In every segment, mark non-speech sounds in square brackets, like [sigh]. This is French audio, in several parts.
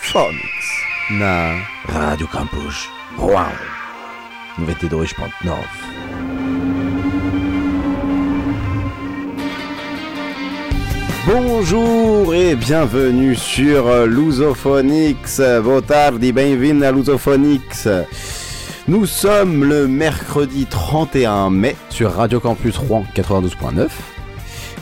Phonics na Radio Campus Rouen 92.9 Bonjour et bienvenue sur Lusophonix. Boa tarde e bem-vindo à Lusophonix. Nous sommes le mercredi 31 mai sur Radio Campus Rouen 92.9.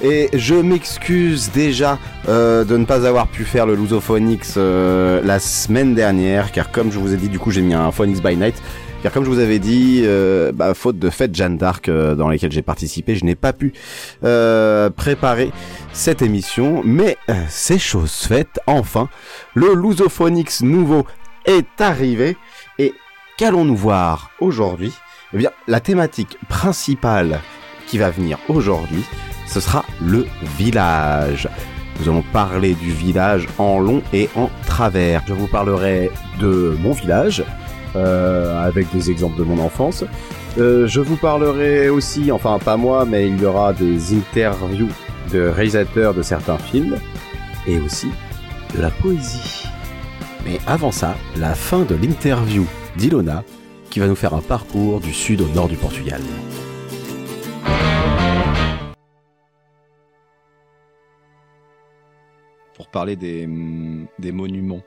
Et je m'excuse déjà euh, de ne pas avoir pu faire le Lusophonix euh, la semaine dernière, car comme je vous ai dit, du coup j'ai mis un Phonix by Night. Car comme je vous avais dit, euh, bah, faute de fête Jeanne d'Arc dans lesquelles j'ai participé, je n'ai pas pu préparer cette émission. Mais c'est chose faite, enfin, le Lusophonix nouveau est arrivé. Et qu'allons-nous voir aujourd'hui? Eh bien, la thématique principale qui va venir aujourd'hui, ce sera le village. Nous allons parler du village en long et en travers. Je vous parlerai de mon village, euh, avec des exemples de mon enfance. Euh, je vous parlerai aussi, enfin pas moi, mais il y aura des interviews de réalisateurs de certains films, et aussi de la poésie. Mais avant ça, la fin de l'interview d'Ilona, qui va nous faire un parcours du sud au nord du Portugal. Pour parler des, des monuments.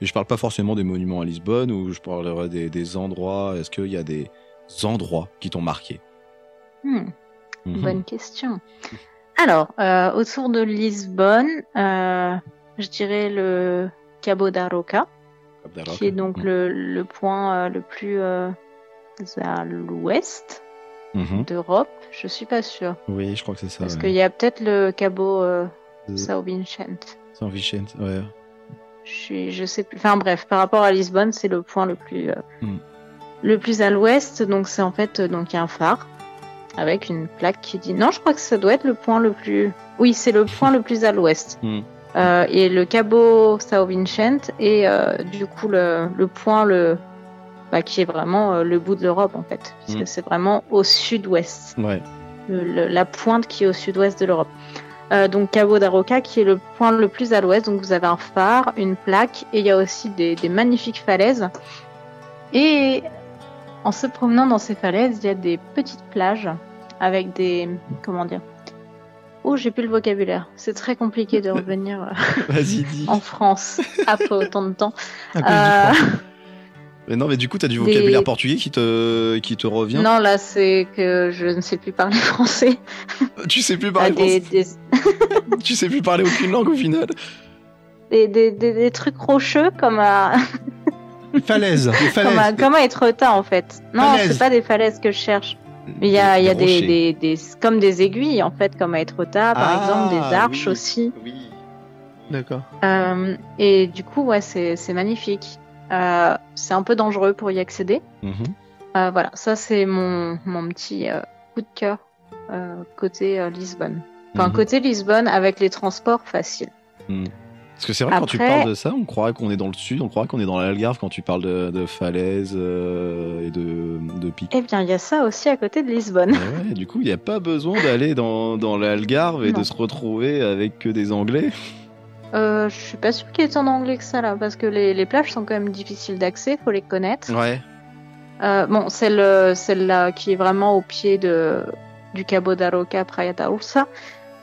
Et je parle pas forcément des monuments à Lisbonne ou je parlerai des, des endroits. Est-ce qu'il y a des endroits qui t'ont marqué? Hmm, Mhm. Bonne question. Alors, euh, autour de Lisbonne, euh, je dirais le Cabo da Roca, qui est donc Mhm. le, le point euh, le plus à l'ouest Mhm. d'Europe. Je suis pas sûre. Oui, je crois que c'est ça. Parce ouais. qu'il y a peut-être le Cabo euh, Euh, São Vicente. Saint Vicente, ouais. Je suis, je sais plus. Enfin bref, par rapport à Lisbonne, c'est le point le plus, euh, Hmm. le plus à l'ouest. Donc c'est en fait euh, donc il y a un phare avec une plaque qui dit. Non, je crois que ça doit être le point le plus. Oui, c'est le point le plus à l'ouest. Hmm. Euh, et le Cabo São Vicente est euh, du coup le, le point le bah, qui est vraiment le bout de l'Europe en fait, puisque Hmm. c'est vraiment au sud-ouest Ouais. le- le- la pointe qui est au sud-ouest de l'Europe. Euh, donc Cabo da Roca qui est le point le plus à l'ouest. Donc vous avez un phare, une plaque et il y a aussi des, des magnifiques falaises. Et en se promenant dans ces falaises, il y a des petites plages avec des comment dire? Oh, j'ai plus le vocabulaire. C'est très compliqué de [laughs] revenir euh, en France après autant de temps. À cause du froid. Mais non, mais du coup, t'as du des- vocabulaire portugais qui te, qui te revient. non, là c'est que je ne sais plus parler [laughs] français. [laughs] Tu sais plus Ah, parler des, français. des, [laughs] Tu sais plus parler aucune langue au final. des, des, des, des trucs rocheux comme à, Falaise. Des comme à, comme à Etretat en fait. Non, Falaises. c'est pas des falaises que je cherche. Mais il y a, il y a des, des, des, comme des aiguilles en fait, comme à Etretat par Ah, exemple, des arches oui. aussi. Oui. D'accord. Euh, et du coup, ouais, c'est c'est magnifique. Euh, c'est un peu dangereux pour y accéder. Mhm. Euh, voilà, ça c'est mon, mon petit euh, coup de cœur côté Lisbonne. Enfin, Mhm. côté Lisbonne avec les transports faciles. Parce que c'est vrai, quand tu parles de ça, on croirait qu'on est dans le sud, on croirait qu'on est dans l'Algarve quand tu parles de, de falaises euh, et de, de pics. Eh bien, il y a ça aussi à côté de Lisbonne. Ouais, du coup, il n'y a pas besoin d'aller dans, dans l'Algarve et Non. de se retrouver avec que des Anglais. Euh, je suis pas sûre qu'il est en anglais que ça là, parce que les, les plages sont quand même difficiles d'accès, faut les connaître. Ouais. Euh, bon, celle, euh, celle-là qui est vraiment au pied de, du Cabo da Roca, Praia da Ursa,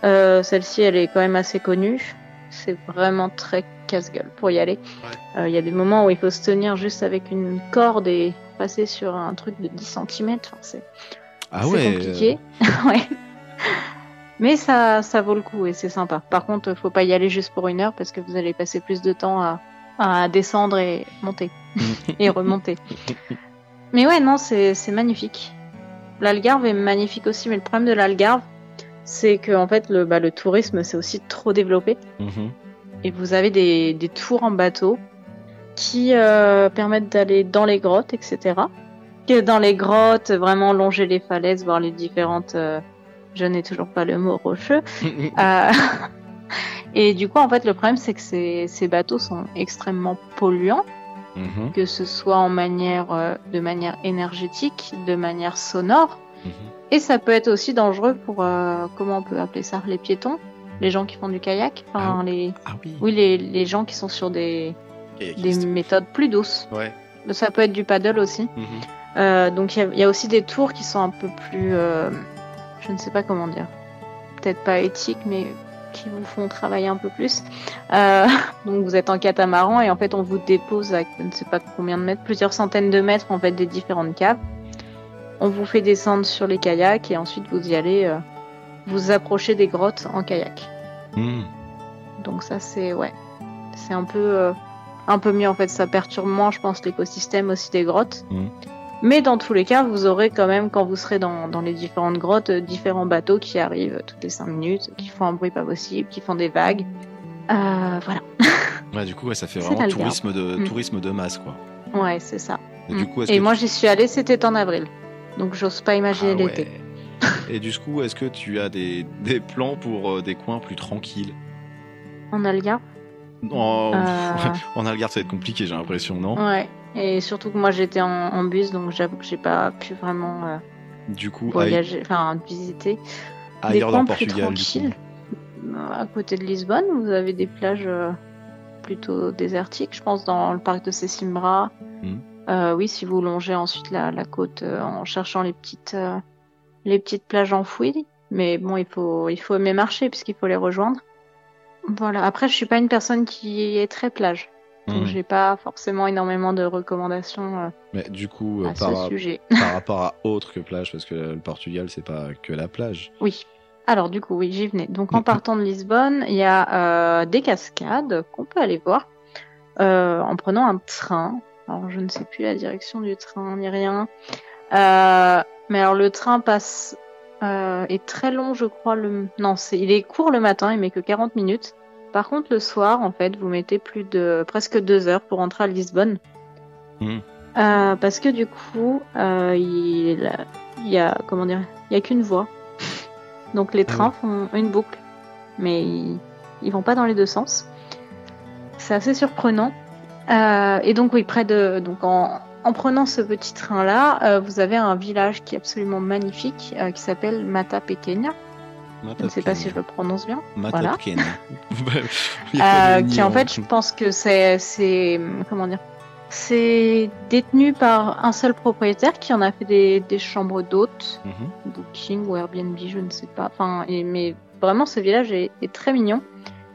euh, celle-ci elle est quand même assez connue. C'est vraiment très casse-gueule pour y aller. Euh, Il y a des moments où il faut se tenir juste avec une corde et passer sur un truc de 10 cm. Enfin, c'est Ah ouais. compliqué. [laughs] ouais. Mais ça, ça vaut le coup et c'est sympa. Par contre, faut pas y aller juste pour une heure parce que vous allez passer plus de temps à, à descendre et monter [laughs] et remonter. Mais ouais, non, c'est c'est magnifique. L'Algarve est magnifique aussi, mais le problème de l'Algarve, c'est que en fait, le, bah, le tourisme, c'est aussi trop développé Mhm. et vous avez des, des tours en bateau qui euh, permettent d'aller dans les grottes, etc. Que dans les grottes, vraiment longer les falaises, voir les différentes. euh, je n'ai toujours pas le mot rocheux. [laughs] Euh, [laughs] et du coup, en fait, le problème, c'est que ces, ces bateaux sont extrêmement polluants, Mhm. que ce soit en manière, euh, de manière énergétique, de manière sonore. Mhm. Et ça peut être aussi dangereux pour, euh, comment on peut appeler ça, les piétons. les gens qui font du kayak. Enfin, les, Ah oui. oui, les, les gens qui sont sur des, méthodes plus douces. Ouais. Ça peut être du paddle aussi. Mhm. Euh, donc il y, a- il y a aussi des tours qui sont un peu plus, euh, je ne sais pas comment dire, peut-être pas éthiques, mais qui vous font travailler un peu plus. Euh, [laughs] donc vous êtes en catamaran et en fait on vous dépose à je ne sais pas combien de mètres, plusieurs centaines de mètres en fait des différentes caves. On vous fait descendre sur les kayaks et ensuite vous y allez euh, vous approcher des grottes en kayak. Mhm. Donc ça c'est ouais, c'est un peu euh, un peu mieux en fait. Ça perturbe moins, je pense, l'écosystème aussi des grottes. Mhm. Mais dans tous les cas, vous aurez quand même, quand vous serez dans, dans les différentes grottes, euh, différents bateaux qui arrivent toutes les 5 minutes, qui font un bruit pas possible, qui font des vagues. Euh, voilà. [laughs] Ouais, du coup, ouais, ça fait vraiment tourisme de, Mm. tourisme de masse, quoi. Ouais, c'est ça. Et, Mm. du coup, est-ce Et que moi, tu- j'y suis allée, c'était en avril. Donc j'ose pas imaginer Ah l'été. ouais. Et du coup, est-ce que tu as des, des plans pour euh, des coins plus tranquilles? En Algarve. En, Euh, [laughs] en Algarve, ça va être compliqué, j'ai l'impression, non? Ouais. Et surtout que moi j'étais en, en bus, donc j'avoue que j'ai pas pu vraiment euh, Du coup, voyager, enfin visiter. ailleurs des dans le plus Portugal, du tranquilles. coup. Euh, À côté de Lisbonne, vous avez des plages euh, plutôt désertiques, je pense, dans le parc de Sesimbra. Euh, oui, si vous longez ensuite la, la côte en cherchant les petites, les petites plages enfouies. Mais bon, il faut, il faut aimer marcher puisqu'il faut les rejoindre. Voilà. Après, je suis pas une personne qui est très plage, donc Mhm. j'ai pas forcément énormément de recommandations euh, Mais du coup, euh, à par, ce sujet. [laughs] par [laughs] rapport à autre que plage, parce que le Portugal, c'est pas que la plage. Oui. Alors du coup, oui, j'y venais. Donc en partant de Lisbonne, il y a euh, des cascades qu'on peut aller voir euh, en prenant un train. Alors je ne sais plus la direction du train ni rien. Euh, mais alors le train passe euh, est très long, je crois. Le non, c'est il est court le matin, il met que 40 minutes. Par contre, le soir, en fait, vous mettez plus de presque deux heures pour rentrer à Lisbonne. Mhm. Euh, parce que du coup, euh, il, il y a comment dire, il y a qu'une voie. [laughs] Donc les Ah trains font une boucle, mais ils, ils vont pas dans les deux sens. C'est assez surprenant. Et donc oui, près de donc en, en prenant ce petit train là, vous avez un village qui est absolument magnifique euh, qui s'appelle Mata Pequena. Je ne sais pas si je le prononce bien. voilà. [laughs] Pas Euh, qui en fait, je pense que c'est, c'est, comment dire, c'est détenu par un seul propriétaire qui en a fait des, des chambres d'hôtes, Mhm. Booking ou Airbnb, je ne sais pas. Enfin, et- mais vraiment, ce village est, est très mignon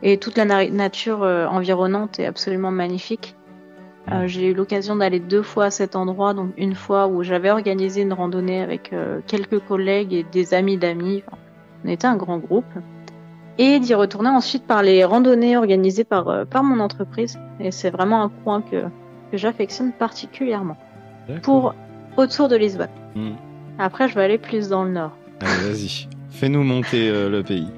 et toute la na- nature euh, environnante est absolument magnifique. Euh, j'ai eu l'occasion d'aller deux fois à cet endroit, donc une fois où j'avais organisé une randonnée avec euh, quelques collègues et des amis d'amis. Enfin, on était un grand groupe et d'y retourner ensuite par les randonnées organisées par, euh, par mon entreprise. Et c'est vraiment un coin que, que j'affectionne particulièrement. Pour autour de Lisbonne. Mhm. Après, je vais aller plus dans le nord. Allez, vas-y. Fais-nous monter le pays.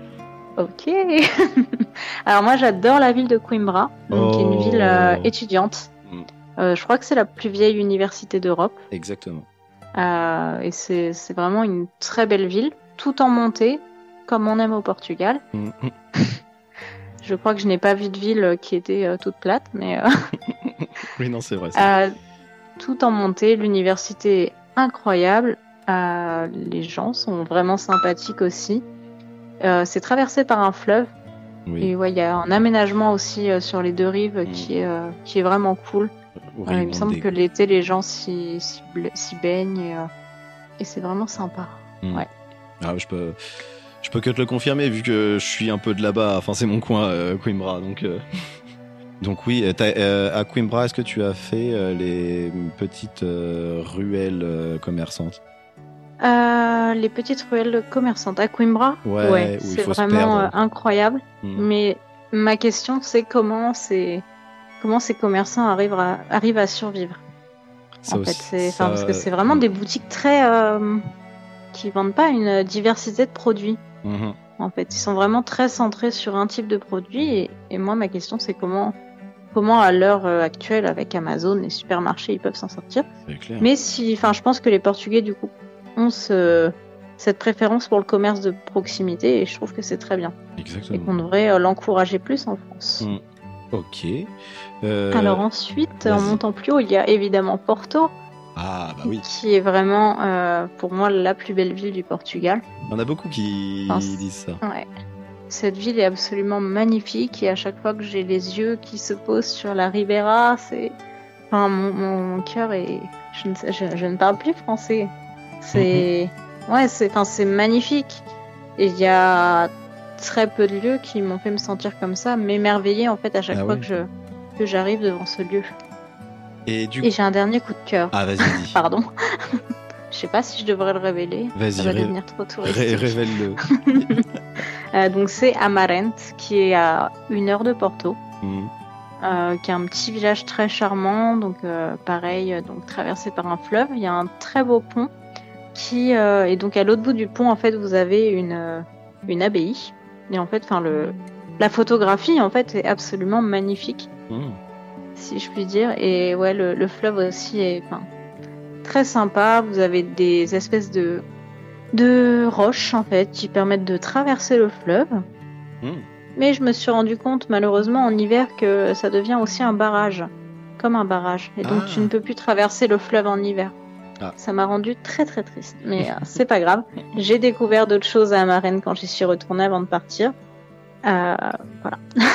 Ok. [laughs] Alors moi, j'adore la ville de Coimbra, donc qui est une Oh. ville euh, étudiante. Mm. Euh, je crois que c'est la plus vieille université d'Europe. Exactement. Euh, et c'est c'est vraiment une très belle ville, tout en montée, comme on aime au Portugal. Mhm. [laughs] Je crois que je n'ai pas vu de ville qui était euh, toute plate, mais [laughs] Oui, non, c'est vrai. ça. Tout en montée, l'université est incroyable. Les gens sont vraiment sympathiques aussi. C'est traversé par un fleuve oui. et ouais, il y a un aménagement aussi euh, sur les deux rives Mm. qui est euh, qui est vraiment cool. Il me semble que l'été les gens s'y baignent et, euh, et c'est vraiment sympa. Ah, je peux, je peux que te le confirmer vu que je suis un peu de là-bas. Enfin, c'est mon coin, euh, Coimbra. Donc, euh, [laughs] donc oui. euh, à Coimbra, est-ce que tu as fait les petites ruelles commerçantes? Les petites ruelles commerçantes à Coimbra, Ouais, ouais, c'est vraiment incroyable. Mm. Mais ma question, c'est comment ces comment ces commerçants arrivent à arrivent à survivre. Ça en fait, aussi- ça- parce que c'est vraiment des boutiques très euh, qui vendent pas une diversité de produits. Mhm. En fait, ils sont vraiment très centrés sur un type de produit. Et, et moi, ma question, c'est comment comment à l'heure euh, actuelle avec Amazon, les supermarchés, ils peuvent s'en sortir. Clair. Mais si, enfin, je pense que les Portugais, du coup, ont ce, cette préférence pour le commerce de proximité et je trouve que c'est très bien. Et Exactement. qu'on devrait euh, l'encourager plus en France. Mm. Ok. Euh, Alors ensuite, en montant plus haut, il y a évidemment Porto, Ah, bah oui. qui est vraiment, euh, pour moi, la plus belle ville du Portugal. Il y en a beaucoup qui Enfin, disent ça. Ouais. cette ville est absolument magnifique et à chaque fois que j'ai les yeux qui se posent sur la Ribera, c'est, enfin, mon, mon cœur est, je ne, sais- je, je ne parle plus français. C'est, ouais, c'est, enfin, c'est magnifique. Et il y a très peu de lieux qui m'ont fait me sentir comme ça, m'émerveiller en fait à chaque Ah fois que je, que j'arrive devant ce lieu. Et du Et j'ai un dernier coup de cœur. Ah, vas-y, [laughs] dis. Pardon. [laughs] je sais pas si je devrais le révéler. Vas-y, Ça va ré- devenir trop touristique. ré- [laughs] révèle-le. Euh, donc c'est Amarent, qui est à une heure de Porto, Mhm. euh, qui est un petit village très charmant, donc euh, pareil, donc traversé par un fleuve. Il y a un très beau pont qui et donc à l'autre bout du pont en fait vous avez une une abbaye. Et en fait, enfin le la photographie en fait est absolument magnifique, Mhm. si je puis dire. Et ouais, le, le fleuve aussi est très sympa. Vous avez des espèces de de roches en fait qui permettent de traverser le fleuve. Mhm. Mais je me suis rendu compte malheureusement en hiver que ça devient aussi un barrage, comme un barrage. Et donc Ah. tu ne peux plus traverser le fleuve en hiver. Ah. Ça m'a rendu très très triste. Mais [laughs] euh, c'est pas grave. J'ai découvert d'autres choses à Amarenne quand j'y suis retournée avant de partir. Euh, voilà. [laughs]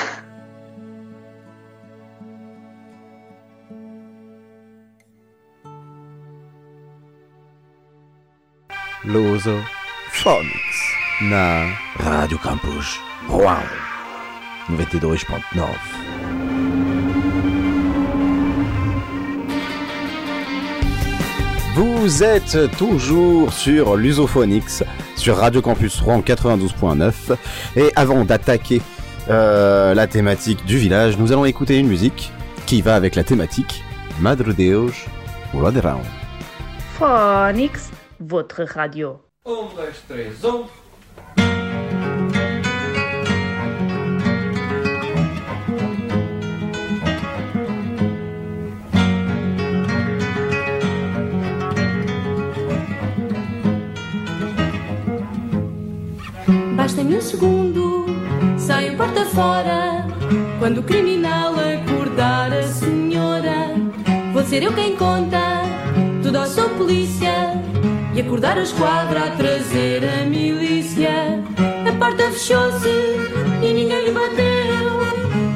Luso Phonics na Radio Campus. Rouen 92.9. Vous êtes toujours sur Lusophonix, sur Radio Campus Rouen 92.9. Et avant d'attaquer euh, la thématique du village, nous allons écouter une musique qui va avec la thématique Madre Deus. Phonix, votre radio. Fora. Quando o criminal acordar a senhora, vou ser eu quem conta tudo ao seu polícia. E acordar a esquadra a trazer a milícia. A porta fechou-se e ninguém lhe bateu.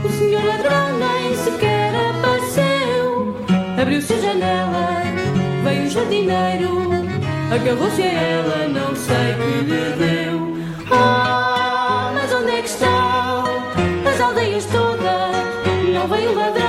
O senhor ladrão nem sequer apareceu. Abriu-se a janela, veio o jardineiro. Agarrou-se a ela, não sei que lhe deu. Новий ледень.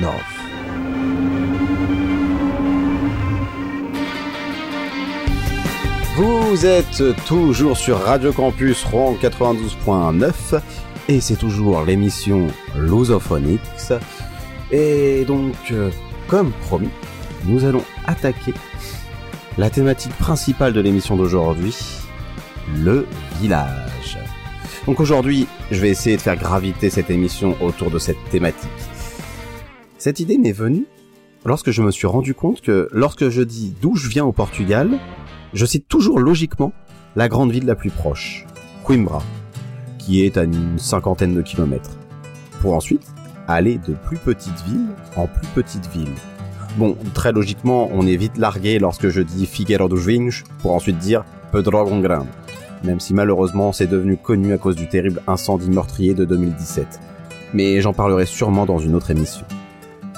92.9. Vous êtes toujours sur Radio Campus Rouen 92.9 et c'est toujours l'émission Lusophonics. Et donc, euh, comme promis, nous allons attaquer la thématique principale de l'émission d'aujourd'hui, le village. Donc aujourd'hui, je vais essayer de faire graviter cette émission autour de cette thématique. Cette idée m'est venue lorsque je me suis rendu compte que lorsque je dis d'où je viens au Portugal, je cite toujours logiquement la grande ville la plus proche, Coimbra, qui est à une cinquantaine de kilomètres, pour ensuite aller de plus petite ville en plus petite ville. Bon, très logiquement, on est vite largué lorsque je dis Figueira dos Vinhos pour ensuite dire Pedrógão Grande, même si malheureusement c'est devenu connu à cause du terrible incendie meurtrier de 2017. Mais j'en parlerai sûrement dans une autre émission.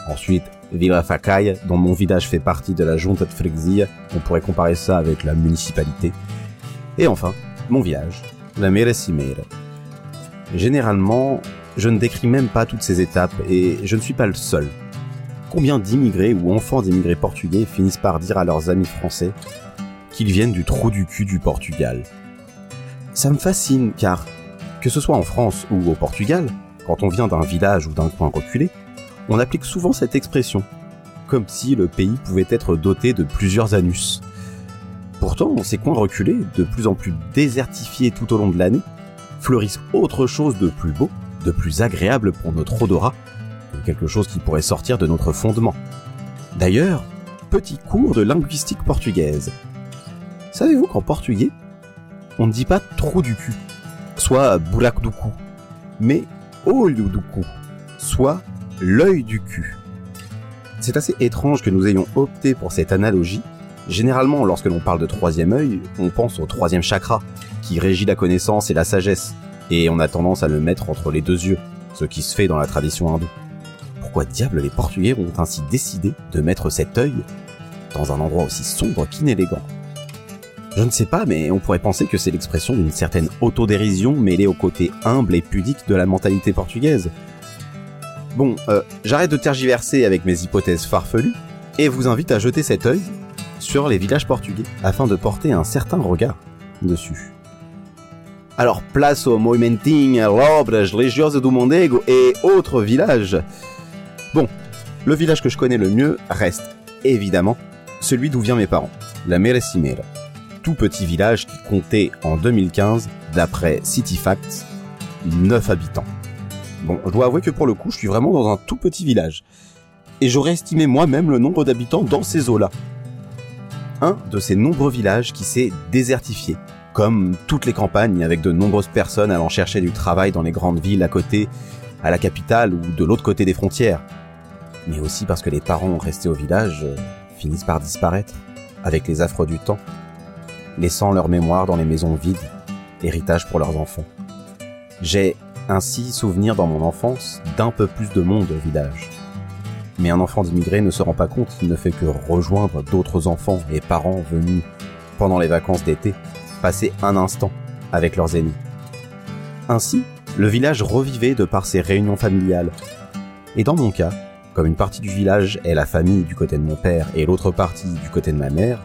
Ensuite, Vila Facai, dont mon village fait partie de la Junta de Freguesia, on pourrait comparer ça avec la municipalité. Et enfin, mon village, la Meira Cimeira. Généralement, je ne décris même pas toutes ces étapes et je ne suis pas le seul. Combien d'immigrés ou enfants d'immigrés portugais finissent par dire à leurs amis français qu'ils viennent du trou du cul du Portugal? Ça me fascine car, que ce soit en France ou au Portugal, quand on vient d'un village ou d'un coin reculé, on applique souvent cette expression, comme si le pays pouvait être doté de plusieurs anus. Pourtant, ces coins reculés, de plus en plus désertifiés tout au long de l'année, fleurissent autre chose de plus beau, de plus agréable pour notre odorat, que quelque chose qui pourrait sortir de notre fondement. D'ailleurs, petit cours de linguistique portugaise. Savez-vous qu'en portugais, on ne dit pas trou du cul, soit buraco do cu, mais olho do cu, soit l'œil du cul. C'est assez étrange que nous ayons opté pour cette analogie. Généralement, lorsque l'on parle de troisième œil, on pense au troisième chakra, qui régit la connaissance et la sagesse, et on a tendance à le mettre entre les deux yeux, ce qui se fait dans la tradition hindoue. Pourquoi diable les Portugais ont ainsi décidé de mettre cet œil dans un endroit aussi sombre qu'inélégant? Je ne sais pas, mais on pourrait penser que c'est l'expression d'une certaine autodérision mêlée au côté humble et pudique de la mentalité portugaise, Bon, euh, j'arrête de tergiverser avec mes hypothèses farfelues et vous invite à jeter cet œil sur les villages portugais afin de porter un certain regard dessus. Alors place au Moimenting, Lobres, Legiosa do Mondego et autres villages. Bon, le village que je connais le mieux reste évidemment celui d'où viennent mes parents, la Merecimera. Tout petit village qui comptait en 2015, d'après CityFacts, 9 habitants. Bon, je dois avouer que pour le coup, je suis vraiment dans un tout petit village. Et j'aurais estimé moi-même le nombre d'habitants dans ces eaux-là. Un de ces nombreux villages qui s'est désertifié, comme toutes les campagnes avec de nombreuses personnes allant chercher du travail dans les grandes villes à côté, à la capitale ou de l'autre côté des frontières. Mais aussi parce que les parents restés au village euh, finissent par disparaître, avec les affres du temps, laissant leur mémoire dans les maisons vides, héritage pour leurs enfants. J'ai ainsi souvenir dans mon enfance d'un peu plus de monde au village. Mais un enfant d'immigré ne se rend pas compte qu'il ne fait que rejoindre d'autres enfants et parents venus pendant les vacances d'été passer un instant avec leurs aînés. Ainsi, le village revivait de par ses réunions familiales. Et dans mon cas, comme une partie du village est la famille du côté de mon père et l'autre partie du côté de ma mère,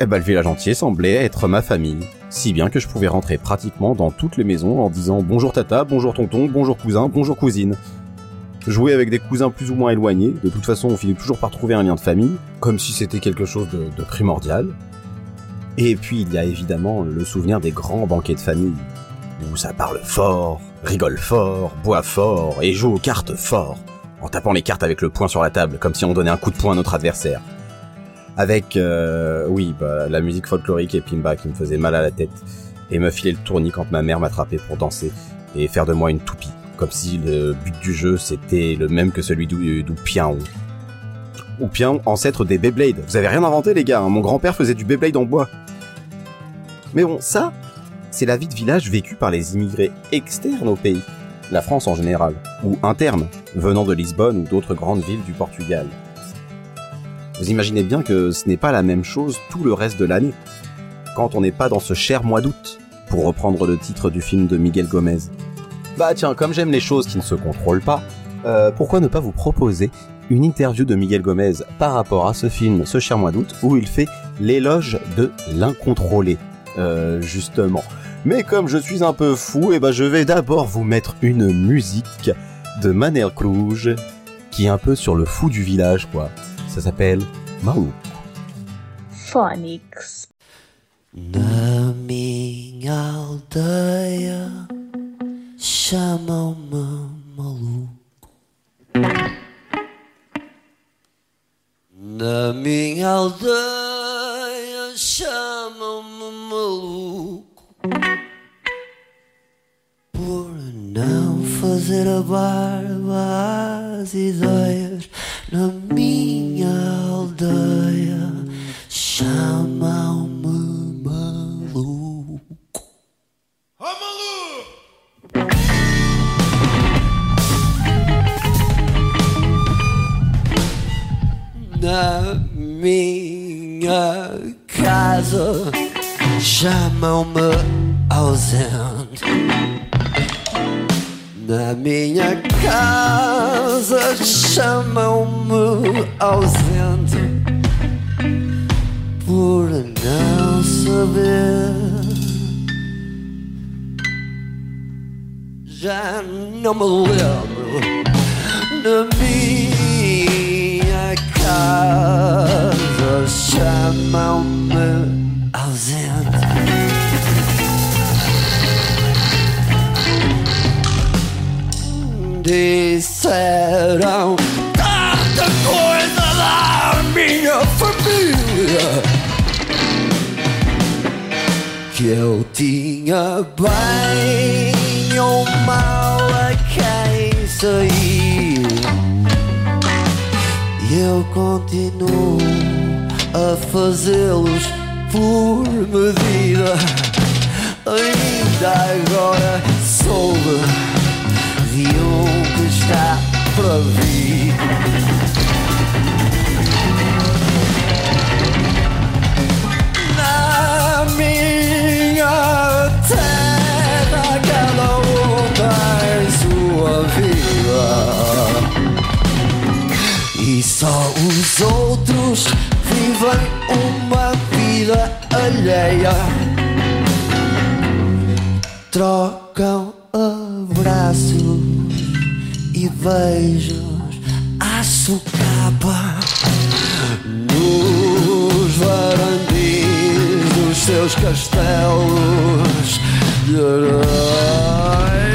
eh ben le village entier semblait être ma famille, si bien que je pouvais rentrer pratiquement dans toutes les maisons en disant bonjour tata, bonjour tonton, bonjour cousin, bonjour cousine. Jouer avec des cousins plus ou moins éloignés, de toute façon on finit toujours par trouver un lien de famille, comme si c'était quelque chose de, primordial. Et puis il y a évidemment le souvenir des grands banquets de famille, où ça parle fort, rigole fort, boit fort et joue aux cartes fort, en tapant les cartes avec le poing sur la table, comme si on donnait un coup de poing à notre adversaire avec euh, oui bah, la musique folklorique et Pimba qui me faisait mal à la tête et me filer le tournis quand ma mère m'attrapait pour danser et faire de moi une toupie. Comme si le but du jeu c'était le même que celui d'Oupian Oupian ancêtre des Beyblade vous avez rien inventé les gars hein. mon grand-père faisait du Beyblade en bois. Mais bon ça c'est la vie de village vécue par les immigrés externes au pays. La France en général. Ou interne venant de Lisbonne ou d'autres grandes villes du Portugal vous imaginez bien que ce n'est pas la même chose tout le reste de l'année, quand on n'est pas dans ce cher mois d'août, pour reprendre le titre du film de Miguel Gomez. Bah tiens, comme j'aime les choses qui ne se contrôlent pas, euh, pourquoi ne pas vous proposer une interview de Miguel Gomez par rapport à ce film, ce cher mois d'août, où il fait l'éloge de l'incontrôlé, euh, justement. Mais comme je suis un peu fou, et ben je vais d'abord vous mettre une musique de Manel Cruz, qui est un peu sur le fou du village, quoi. Ça s'appelle Maou. Phonics. Na minha aldeia chamam-me maluco. Na minha aldeia chamam-me maluco por não fazer a barba às ideias. Na minha aldeia chamam-me maluco. Na minha casa chamam-me e beijos à socapa nos varandis dos seus castelos de.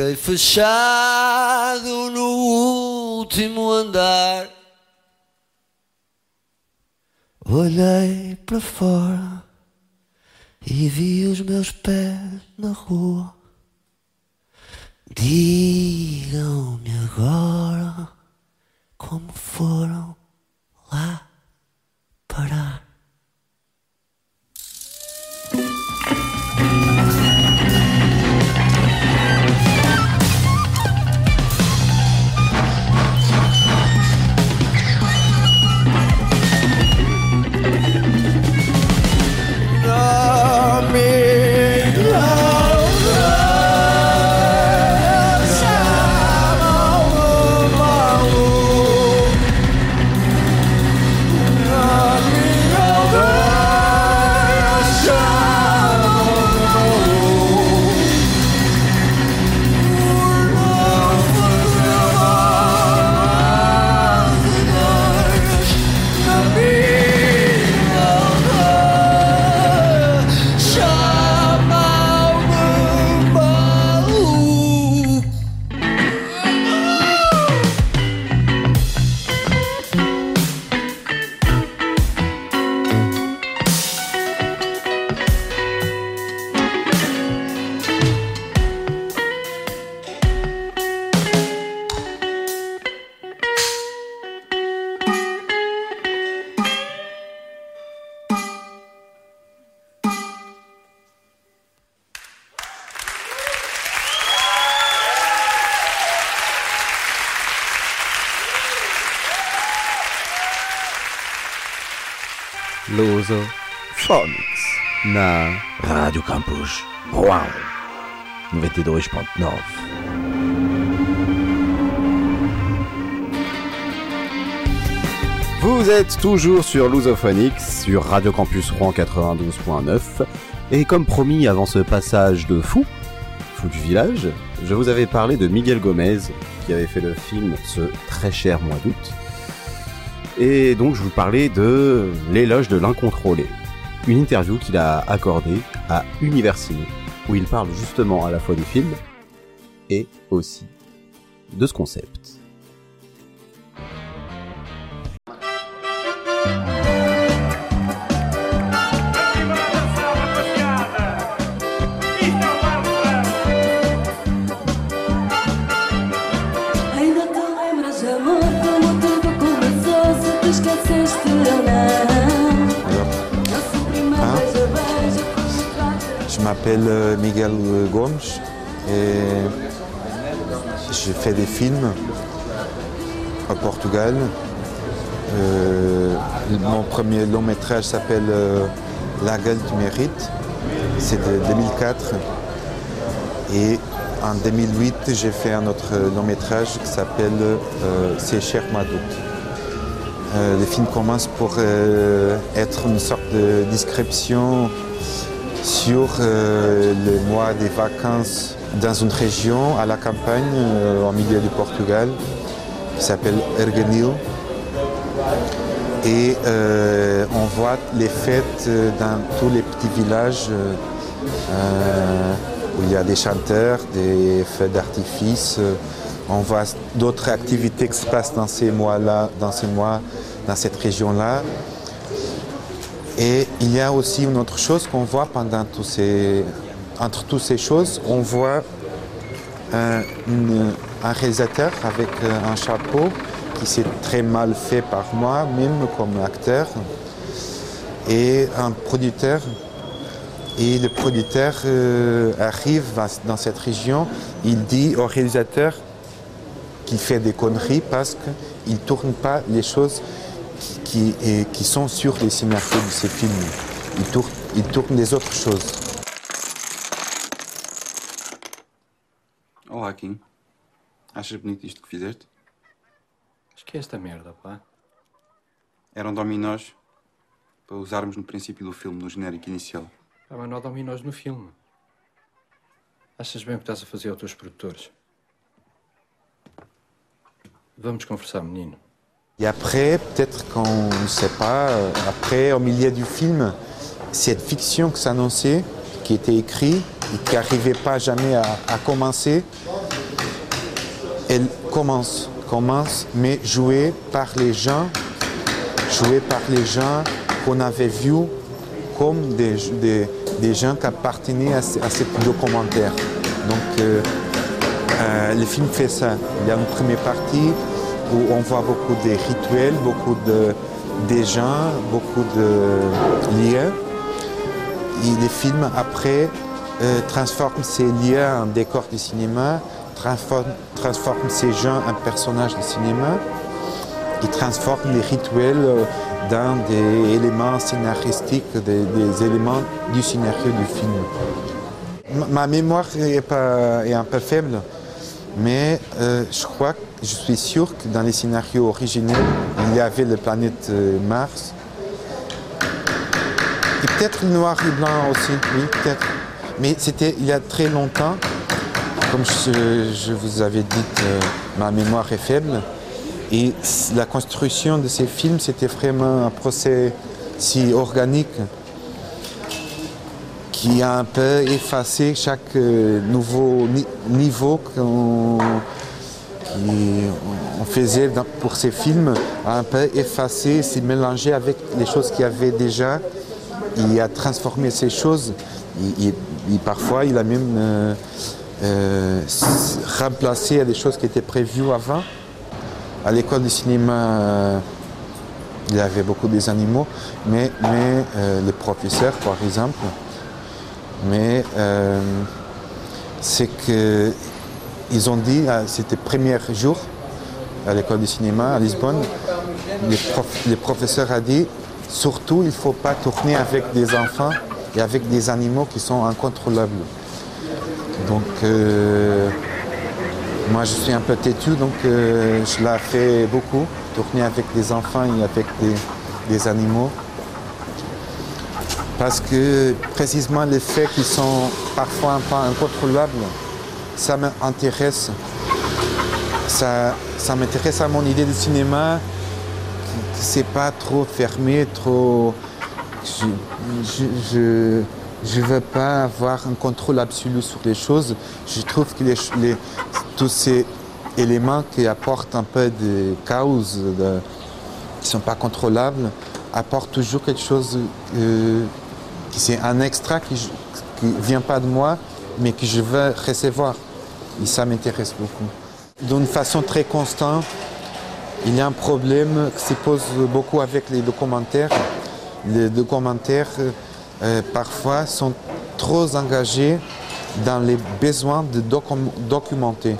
Fiquei fechado no último andar. Olhei para fora e vi os meus pés na rua. Digam-me agora como foram lá parar. Na Radio Campus, Rouen. 92.9. Vous êtes toujours sur Lusophonics, sur Radio Campus Rouen 92.9. Et comme promis avant ce passage de fou, fou du village, je vous avais parlé de Miguel Gomez, qui avait fait le film Ce très cher mois d'août. Et donc je vous parlais de L'éloge de l'incontrôlé, une interview qu'il a accordée à Universiné, où il parle justement à la fois du film et aussi de ce concept. M'appelle euh, Miguel Gomes et j'ai fait des films au Portugal. Euh, mon premier long métrage s'appelle euh, La gueule du mérite. C'est de 2004. Et en 2008, j'ai fait un autre long métrage qui s'appelle euh, C'est cher ma doute. Euh, le film commence pour euh, être une sorte de description sur euh, le mois des vacances dans une région à la campagne, euh, au milieu du Portugal, qui s'appelle Ergenil. Et euh, on voit les fêtes euh, dans tous les petits villages euh, euh, où il y a des chanteurs, des feux d'artifice. euh, On voit d'autres activités qui se passent dans ces mois-là, dans ces mois, dans cette région-là. Et il y a aussi une autre chose qu'on voit pendant tous ces, entre toutes ces choses, on voit un, réalisateur avec euh, un chapeau qui s'est très mal fait par moi, même comme acteur, et un producteur. Et le producteur euh, arrive dans cette région, il dit au réalisateur qu'il fait des conneries parce qu'il ne tourne pas les choses qui, et qui sont sur les scénarios de ces films. Il tourne, il tourne des autres choses. Olá, Kim. Achas bonito isto que fizeste? Esquece a merda, pá. Eram dominós para usarmos no princípio do filme, no genérico inicial. Pá, mas não há dominós no filme. Achas bem o que estás a fazer aos teus produtores? Vamos conversar, menino. Et après, peut-être qu'on ne sait pas, euh, après, au milieu du film, cette fiction qui s'annonçait, qui était écrite et qui n'arrivait pas jamais à, commencer, elle commence, commence, mais jouée par les gens, jouée par les gens qu'on avait vus comme des, gens qui appartenaient à, ce- à ce documentaire. Donc, euh, euh, le film fait ça. Il y a une première partie où on voit beaucoup de rituels, beaucoup de, gens, beaucoup de liens. Et le film, après, euh, transforme ces liens en décor de cinéma, transforme, transforme ces gens en personnages de cinéma. Il transforme les rituels euh, dans des éléments scénaristiques, des, éléments du scénario du film. Ma- mémoire est un peu faible, mais euh, je crois, je suis sûr que dans les scénarios originels, il y avait la planète euh, Mars. Et peut-être le noir et blanc aussi, oui, peut-être. Mais c'était il y a très longtemps. Comme je, vous avais dit, euh, ma mémoire est faible. Et la construction de ces films, c'était vraiment un procès si organique qui a un peu effacé chaque euh, nouveau ni- niveau qu'on faisait pour ces films, a un peu effacé, s'est mélangé avec les choses qu'il y avait déjà. Il a transformé ces choses. Et parfois, il a même euh, euh, remplacé des choses qui étaient prévues avant. À l'école de cinéma, il y avait beaucoup des animaux, mais, mais les professeurs, par exemple, mais euh, c'est que ils ont dit, ah, c'était le premier jour à l'école de cinéma à Lisbonne, le, prof- le professeur a dit Surtout, il ne faut pas tourner avec des enfants et avec des animaux qui sont incontrôlables. Donc, euh, moi, je suis un peu têtu, donc euh, je l'ai fait beaucoup, tourner avec des enfants et avec des animaux. Parce que précisément les faits qui sont parfois un peu incontrôlables, ça m'intéresse. Ça, ça m'intéresse à mon idée de cinéma, qui, qui c'est pas trop fermé, trop. Je, je, je, je veux pas avoir un contrôle absolu sur les choses. Je trouve que tous ces éléments qui apportent un peu de chaos, de, qui sont pas contrôlables, apportent toujours quelque chose euh, c'est un extra qui ne vient pas de moi, mais que je veux recevoir. Et ça m'intéresse beaucoup. D'une façon très constante, il y a un problème qui se pose beaucoup avec les documentaires. Les documentaires, euh, parfois, sont trop engagés dans les besoins de docu- documenter.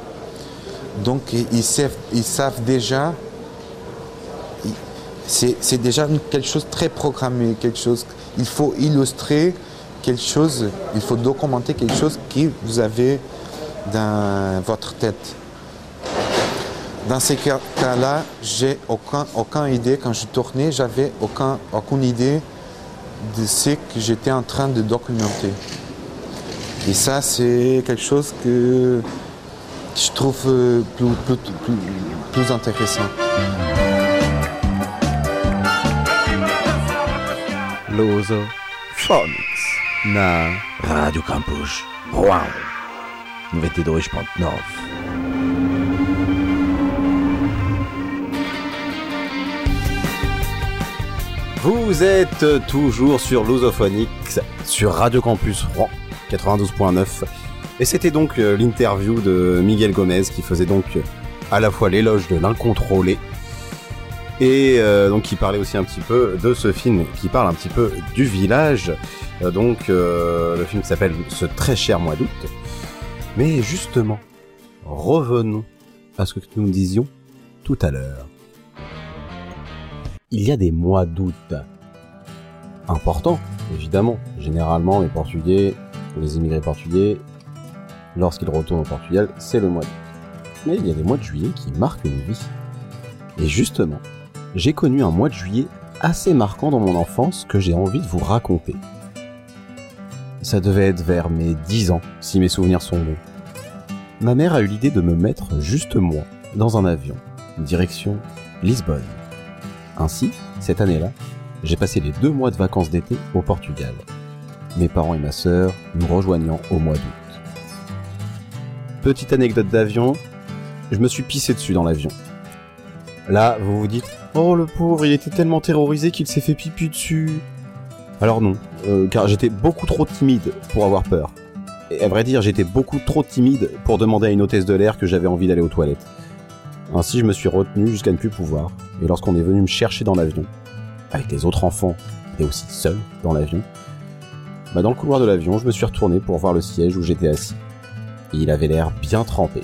Donc, ils savent, ils savent déjà c'est déjà quelque chose de très programmé, quelque chose. Il faut illustrer quelque chose, il faut documenter quelque chose que vous avez dans votre tête. Dans ces cas- cas-là, j'ai aucun, aucun idée. Quand je tournais, j'avais aucun, aucune idée de ce que j'étais en train de documenter. Et ça, c'est quelque chose que je trouve euh, plus, plus, plus intéressant. Luso Phonics na Radio Campus. Wow. 92.9. Vous êtes toujours sur Lusophonics, sur Radio Campus Rouen 92.9. Et c'était donc euh, l'interview de Miguel Gomez qui faisait donc euh, à la fois l'éloge de l'incontrôlé et euh, donc qui parlait aussi un petit peu de ce film qui parle un petit peu du village. Euh, donc euh, le film s'appelle Ce très cher mois d'août. Mais justement, revenons à ce que nous disions tout à l'heure. Il y a des mois d'août importants, évidemment. Généralement, les Portugais, les immigrés portugais, lorsqu'ils retournent au Portugal, c'est le mois d'août. Mais il y a des mois de juillet qui marquent une vie. Et justement, j'ai connu un mois de juillet assez marquant dans mon enfance que j'ai envie de vous raconter. Ça devait être vers mes 10 ans, si mes souvenirs sont bons. Ma mère a eu l'idée de me mettre juste moi dans un avion, direction Lisbonne. Ainsi, cette année-là, j'ai passé les deux mois de vacances d'été au Portugal. Mes parents et ma sœur nous rejoignant au mois d'août. Petite anecdote d'avion, je me suis pissé dessus dans l'avion. Là, vous vous dites, oh le pauvre, il était tellement terrorisé qu'il s'est fait pipi dessus. Alors non, euh, car j'étais beaucoup trop timide pour avoir peur. Et à vrai dire, j'étais beaucoup trop timide pour demander à une hôtesse de l'air que j'avais envie d'aller aux toilettes. Ainsi, je me suis retenu jusqu'à ne plus pouvoir. Et lorsqu'on est venu me chercher dans l'avion, avec les autres enfants, et aussi seul dans l'avion, bah dans le couloir de l'avion, je me suis retourné pour voir le siège où j'étais assis. Et il avait l'air bien trempé.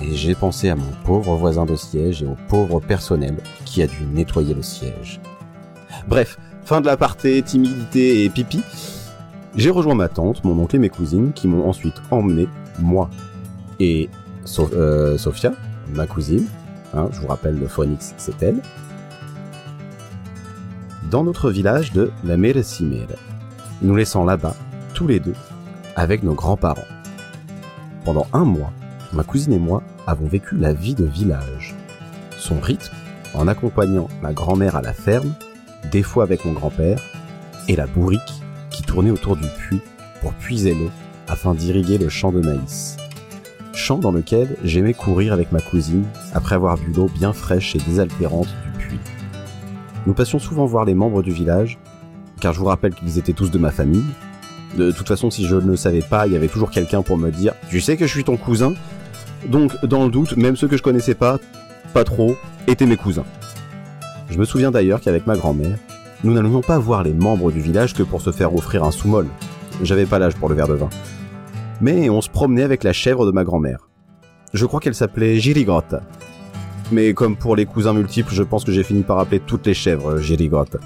Et j'ai pensé à mon pauvre voisin de siège et au pauvre personnel qui a dû nettoyer le siège. Bref, fin de l'aparté, timidité et pipi. J'ai rejoint ma tante, mon oncle et mes cousines qui m'ont ensuite emmené, moi et So- euh, Sophia, ma cousine, hein, je vous rappelle le Phoenix c'est elle, dans notre village de La Merecimere, nous laissant là-bas, tous les deux, avec nos grands-parents. Pendant un mois, ma cousine et moi avons vécu la vie de village. Son rythme, en accompagnant ma grand-mère à la ferme, des fois avec mon grand-père, et la bourrique qui tournait autour du puits pour puiser l'eau afin d'irriguer le champ de maïs. Champ dans lequel j'aimais courir avec ma cousine après avoir bu l'eau bien fraîche et désaltérante du puits. Nous passions souvent voir les membres du village, car je vous rappelle qu'ils étaient tous de ma famille. De toute façon, si je ne le savais pas, il y avait toujours quelqu'un pour me dire Tu sais que je suis ton cousin? Donc, dans le doute, même ceux que je connaissais pas, pas trop, étaient mes cousins. Je me souviens d'ailleurs qu'avec ma grand-mère, nous n'allions pas voir les membres du village que pour se faire offrir un sous-molle. J'avais pas l'âge pour le verre de vin. Mais on se promenait avec la chèvre de ma grand-mère. Je crois qu'elle s'appelait Girigotte. Mais comme pour les cousins multiples, je pense que j'ai fini par appeler toutes les chèvres Girigotte.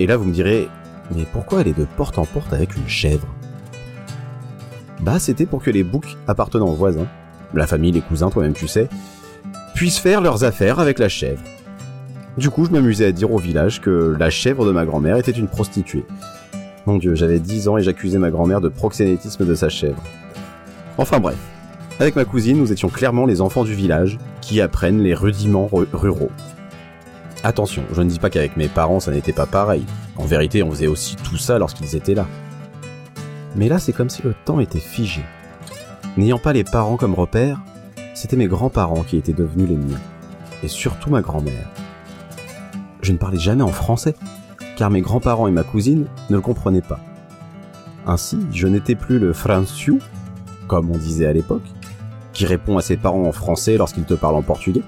Et là, vous me direz, mais pourquoi aller de porte en porte avec une chèvre? Bah, c'était pour que les boucs appartenant aux voisins, la famille, les cousins, toi-même tu sais, puissent faire leurs affaires avec la chèvre. Du coup, je m'amusais à dire au village que la chèvre de ma grand-mère était une prostituée. Mon dieu, j'avais 10 ans et j'accusais ma grand-mère de proxénétisme de sa chèvre. Enfin bref, avec ma cousine, nous étions clairement les enfants du village qui apprennent les rudiments ru- ruraux. Attention, je ne dis pas qu'avec mes parents ça n'était pas pareil. En vérité, on faisait aussi tout ça lorsqu'ils étaient là. Mais là, c'est comme si le temps était figé. N'ayant pas les parents comme repère, c'était mes grands-parents qui étaient devenus les miens. Et surtout ma grand-mère. Je ne parlais jamais en français, car mes grands-parents et ma cousine ne le comprenaient pas. Ainsi, je n'étais plus le franciu, comme on disait à l'époque, qui répond à ses parents en français lorsqu'ils te parlent en portugais,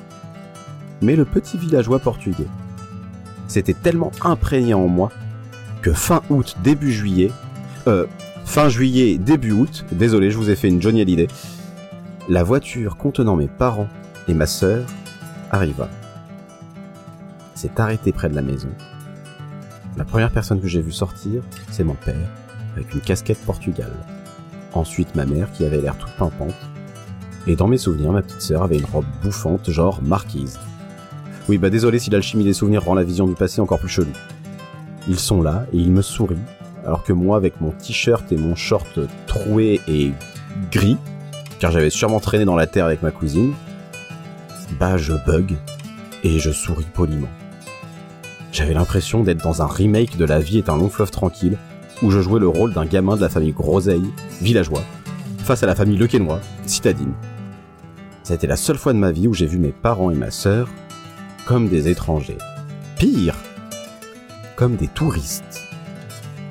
mais le petit villageois portugais. C'était tellement imprégné en moi que fin août, début juillet, euh, fin juillet, début août, désolé, je vous ai fait une Johnny Hallyday, la voiture contenant mes parents et ma sœur arriva. S'est arrêtée près de la maison. La première personne que j'ai vue sortir, c'est mon père, avec une casquette Portugal. Ensuite ma mère qui avait l'air toute pimpante. Et dans mes souvenirs, ma petite sœur avait une robe bouffante, genre marquise. Oui, bah désolé si l'alchimie des souvenirs rend la vision du passé encore plus chelou. Ils sont là et ils me sourient, alors que moi, avec mon t-shirt et mon short troué et gris, car j'avais sûrement traîné dans la terre avec ma cousine, bah je bug et je souris poliment. J'avais l'impression d'être dans un remake de La vie est un long fleuve tranquille, où je jouais le rôle d'un gamin de la famille Groseille, villageois, face à la famille Lequenois, citadine. Ça a été la seule fois de ma vie où j'ai vu mes parents et ma sœur comme des étrangers. Pire, comme des touristes.